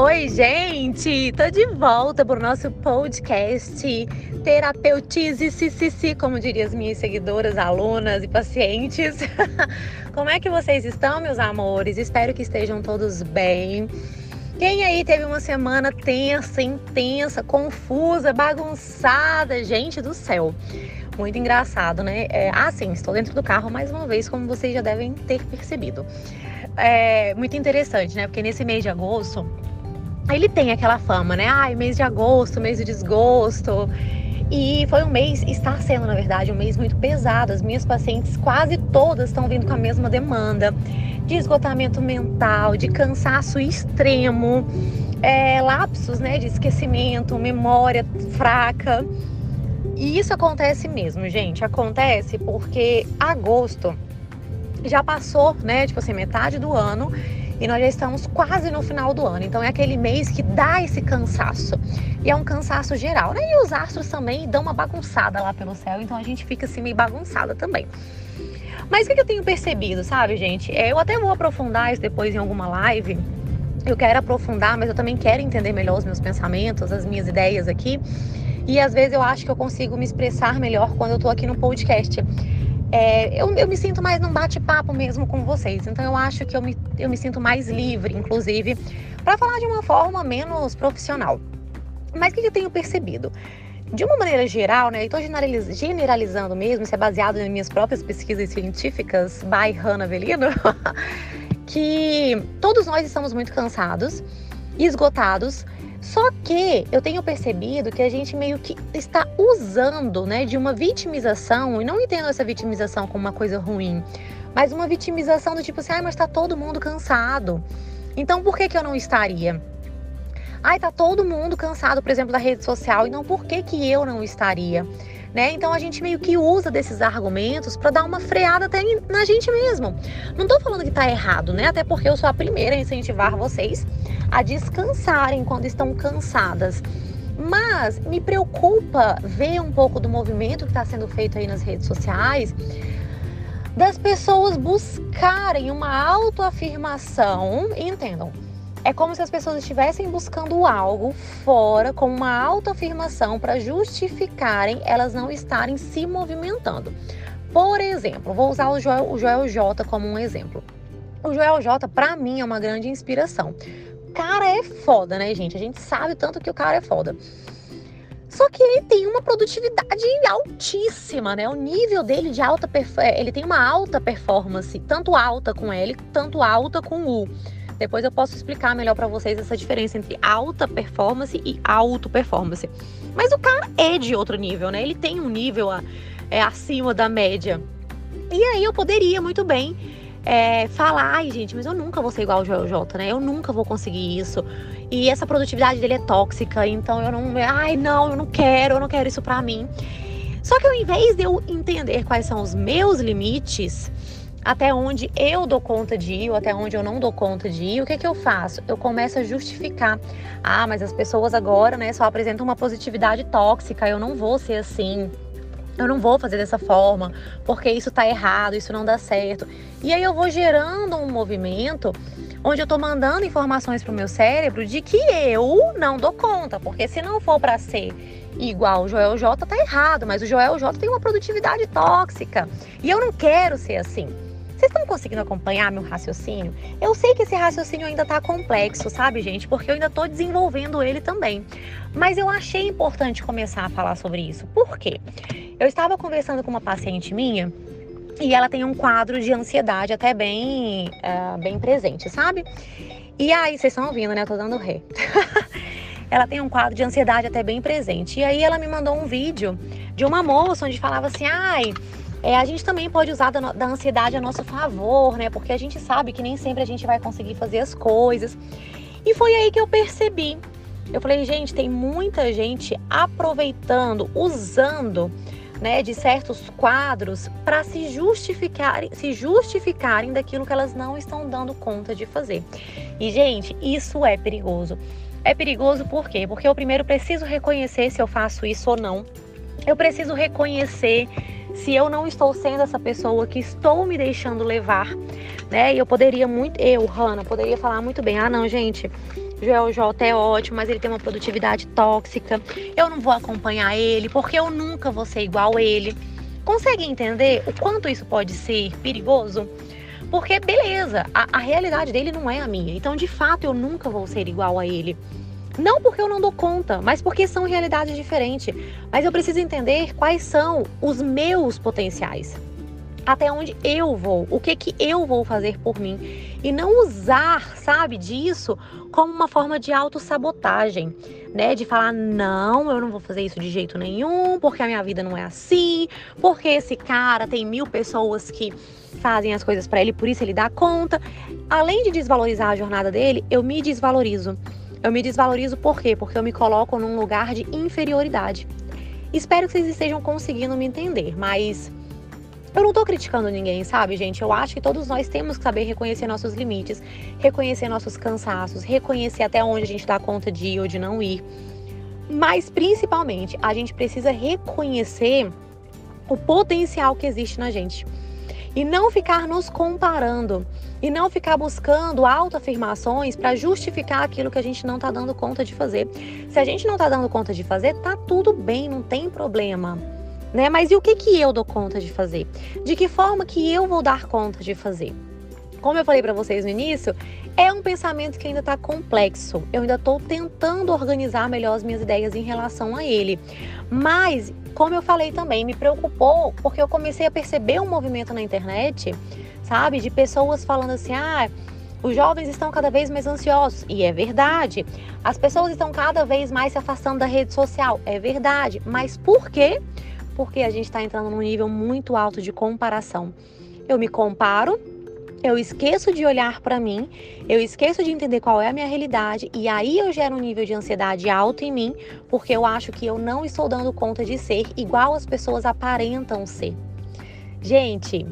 Oi, gente! Tô de volta pro nosso podcast Terapeutize CCC, como diriam as minhas seguidoras, alunas e pacientes. Como é que vocês estão, meus amores? Espero que estejam todos bem. Quem aí teve uma semana tensa, intensa, confusa, bagunçada? Gente do céu! Muito engraçado, né? É, ah, sim, estou dentro do carro mais uma vez, como vocês já devem ter percebido. É muito interessante, né? Porque nesse mês de agosto ele tem aquela fama, né? Ai, mês de agosto, mês de desgosto. E foi um mês, está sendo na verdade, um mês muito pesado. As minhas pacientes quase todas estão vindo com a mesma demanda de esgotamento mental, de cansaço extremo, é, lapsos, né, de esquecimento, memória fraca. E isso acontece mesmo, gente. Acontece porque agosto já passou, né, tipo assim, metade do ano e nós já estamos quase no final do ano. Então é aquele mês que dá esse cansaço. E é um cansaço geral, né? E os astros também dão uma bagunçada lá pelo céu, então a gente fica assim meio bagunçada também. Mas o que eu tenho percebido, sabe, gente? É, eu até vou aprofundar isso depois em alguma live. Eu quero aprofundar, mas eu também quero entender melhor os meus pensamentos, as minhas ideias aqui. E às vezes eu acho que eu consigo me expressar melhor quando eu tô aqui no podcast é, eu, eu, me sinto mais num bate-papo mesmo com vocês. Então eu acho que eu me, eu me sinto mais livre, inclusive, para falar de uma forma menos profissional. Mas o que eu tenho percebido? De uma maneira geral, né, estou generalizando mesmo, isso é baseado nas minhas próprias pesquisas científicas, by Hannah Velino, que todos nós estamos muito cansados, esgotados, só que eu tenho percebido que a gente meio que está usando, né, de uma vitimização, e não entendo essa vitimização como uma coisa ruim, mas uma vitimização do tipo assim, ai, mas tá todo mundo cansado. Então por que que eu não estaria? Ai, tá todo mundo cansado, por exemplo, da rede social, então por que que eu não estaria? Né? Então a gente meio que usa desses argumentos para dar uma freada até na gente mesmo. Não tô falando que tá errado, né? Até porque eu sou a primeira a incentivar vocês a descansarem quando estão cansadas. Mas me preocupa ver um pouco do movimento que está sendo feito aí nas redes sociais das pessoas buscarem uma autoafirmação, entendam? É como se as pessoas estivessem buscando algo fora com uma autoafirmação para justificarem elas não estarem se movimentando. Por exemplo, vou usar o Joel, o Joel J como um exemplo. O Joel J, para mim, é uma grande inspiração cara é foda, né, gente? A gente sabe tanto que o cara é foda. Só que ele tem uma produtividade altíssima, né? O nível dele de alta é, ele tem uma alta performance, tanto alta com L, tanto alta com U. Depois eu posso explicar melhor para vocês essa diferença entre alta performance e alto performance. Mas o cara é de outro nível, né? Ele tem um nível é, acima da média. E aí eu poderia muito bem é, falar, ai gente, mas eu nunca vou ser igual ao Joel J, né? Eu nunca vou conseguir isso. E essa produtividade dele é tóxica, então eu não, ai não, eu não quero, eu não quero isso pra mim. Só que ao invés de eu entender quais são os meus limites, até onde eu dou conta de ir, ou até onde eu não dou conta de ir, o que que eu faço? Eu começo a justificar. Ah, mas as pessoas agora, né, só apresentam uma positividade tóxica, eu não vou ser assim eu não vou fazer dessa forma, porque isso tá errado, isso não dá certo. E aí eu vou gerando um movimento onde eu tô mandando informações pro meu cérebro de que eu não dou conta, porque se não for para ser igual o Joel J tá errado, mas o Joel J tem uma produtividade tóxica e eu não quero ser assim. Vocês estão conseguindo acompanhar meu raciocínio? Eu sei que esse raciocínio ainda tá complexo, sabe, gente? Porque eu ainda tô desenvolvendo ele também. Mas eu achei importante começar a falar sobre isso. Por quê? Eu estava conversando com uma paciente minha e ela tem um quadro de ansiedade até bem, uh, bem presente, sabe? E aí, vocês estão ouvindo, né? Eu tô dando ré. ela tem um quadro de ansiedade até bem presente. E aí ela me mandou um vídeo de uma moça onde falava assim: ai é, a gente também pode usar da, da ansiedade a nosso favor, né? Porque a gente sabe que nem sempre a gente vai conseguir fazer as coisas. E foi aí que eu percebi. Eu falei, gente, tem muita gente aproveitando, usando né, de certos quadros para se justificarem, se justificarem daquilo que elas não estão dando conta de fazer. E gente, isso é perigoso. É perigoso por quê? Porque eu primeiro preciso reconhecer se eu faço isso ou não. Eu preciso reconhecer se eu não estou sendo essa pessoa que estou me deixando levar, né? E eu poderia muito, eu, Hanna, poderia falar muito bem: ah, não, gente, Joel J é ótimo, mas ele tem uma produtividade tóxica. Eu não vou acompanhar ele porque eu nunca vou ser igual a ele. Consegue entender o quanto isso pode ser perigoso? Porque, beleza, a, a realidade dele não é a minha. Então, de fato, eu nunca vou ser igual a ele. Não porque eu não dou conta, mas porque são realidades diferentes. Mas eu preciso entender quais são os meus potenciais até onde eu vou, o que que eu vou fazer por mim e não usar, sabe, disso como uma forma de autossabotagem, né? De falar, não, eu não vou fazer isso de jeito nenhum, porque a minha vida não é assim, porque esse cara tem mil pessoas que fazem as coisas para ele, por isso ele dá conta. Além de desvalorizar a jornada dele, eu me desvalorizo. Eu me desvalorizo por quê? Porque eu me coloco num lugar de inferioridade. Espero que vocês estejam conseguindo me entender, mas eu não tô criticando ninguém, sabe, gente? Eu acho que todos nós temos que saber reconhecer nossos limites, reconhecer nossos cansaços, reconhecer até onde a gente dá conta de ir ou de não ir. Mas principalmente, a gente precisa reconhecer o potencial que existe na gente. E não ficar nos comparando. E não ficar buscando autoafirmações para justificar aquilo que a gente não está dando conta de fazer. Se a gente não está dando conta de fazer, tá tudo bem, não tem problema né? Mas e o que que eu dou conta de fazer? De que forma que eu vou dar conta de fazer? Como eu falei para vocês no início, é um pensamento que ainda está complexo. Eu ainda estou tentando organizar melhor as minhas ideias em relação a ele. Mas, como eu falei também, me preocupou porque eu comecei a perceber um movimento na internet, sabe, de pessoas falando assim: ah, os jovens estão cada vez mais ansiosos, e é verdade. As pessoas estão cada vez mais se afastando da rede social, é verdade. Mas por quê? porque a gente está entrando num nível muito alto de comparação. Eu me comparo, eu esqueço de olhar para mim, eu esqueço de entender qual é a minha realidade e aí eu gero um nível de ansiedade alto em mim, porque eu acho que eu não estou dando conta de ser igual as pessoas aparentam ser. Gente,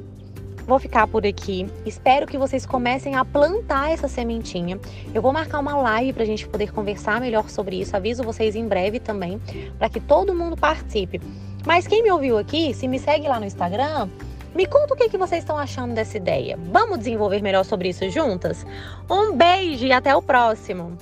vou ficar por aqui. Espero que vocês comecem a plantar essa sementinha. Eu vou marcar uma live para a gente poder conversar melhor sobre isso. Aviso vocês em breve também, para que todo mundo participe. Mas quem me ouviu aqui, se me segue lá no Instagram, me conta o que, que vocês estão achando dessa ideia. Vamos desenvolver melhor sobre isso juntas? Um beijo e até o próximo!